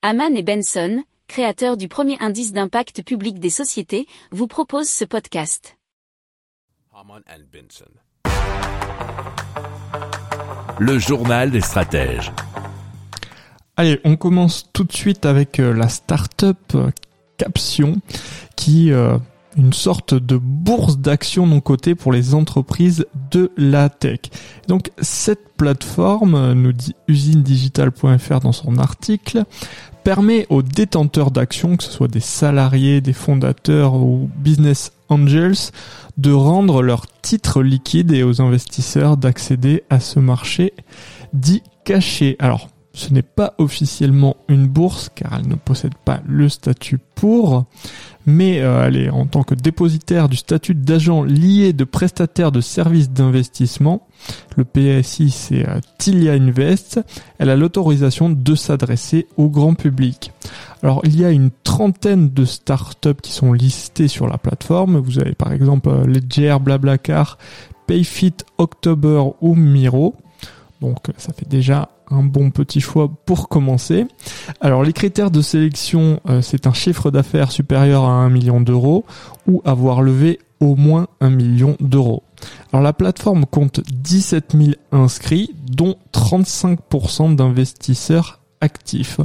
Haman et Benson, créateurs du premier indice d'impact public des sociétés, vous proposent ce podcast. Benson. Le journal des stratèges. Allez, on commence tout de suite avec euh, la start-up euh, Caption qui euh, une sorte de bourse d'actions non cotée pour les entreprises de la tech. Donc cette plateforme, nous dit usinedigital.fr dans son article, permet aux détenteurs d'actions, que ce soit des salariés, des fondateurs ou business angels, de rendre leurs titres liquides et aux investisseurs d'accéder à ce marché dit caché. Alors, ce n'est pas officiellement une bourse car elle ne possède pas le statut pour, mais euh, elle est en tant que dépositaire du statut d'agent lié de prestataire de services d'investissement. Le PSI, c'est euh, Tilia Invest. Elle a l'autorisation de s'adresser au grand public. Alors, il y a une trentaine de startups qui sont listées sur la plateforme. Vous avez par exemple euh, Ledger, Blablacar, Payfit, October ou Miro. Donc ça fait déjà un bon petit choix pour commencer. Alors les critères de sélection, euh, c'est un chiffre d'affaires supérieur à 1 million d'euros ou avoir levé au moins 1 million d'euros. Alors la plateforme compte 17 000 inscrits, dont 35% d'investisseurs actifs.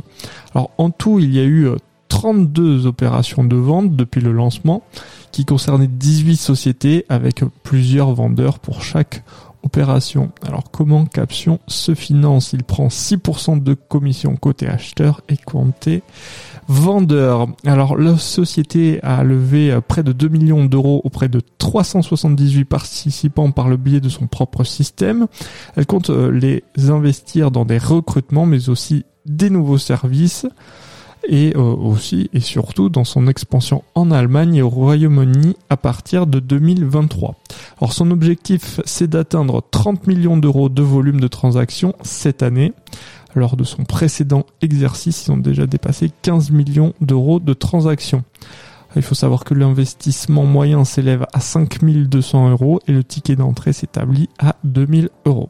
Alors en tout, il y a eu 32 euh, opérations de vente depuis le lancement qui concernaient 18 sociétés avec plusieurs vendeurs pour chaque opération. Alors comment Caption se finance? Il prend 6% de commission côté acheteur et côté vendeur. Alors la société a levé près de 2 millions d'euros auprès de 378 participants par le biais de son propre système. Elle compte euh, les investir dans des recrutements mais aussi des nouveaux services et euh, aussi et surtout dans son expansion en Allemagne et au Royaume-Uni à partir de 2023. Alors son objectif c'est d'atteindre 30 millions d'euros de volume de transactions cette année. Lors de son précédent exercice, ils ont déjà dépassé 15 millions d'euros de transactions. Il faut savoir que l'investissement moyen s'élève à 5200 euros et le ticket d'entrée s'établit à 2000 euros.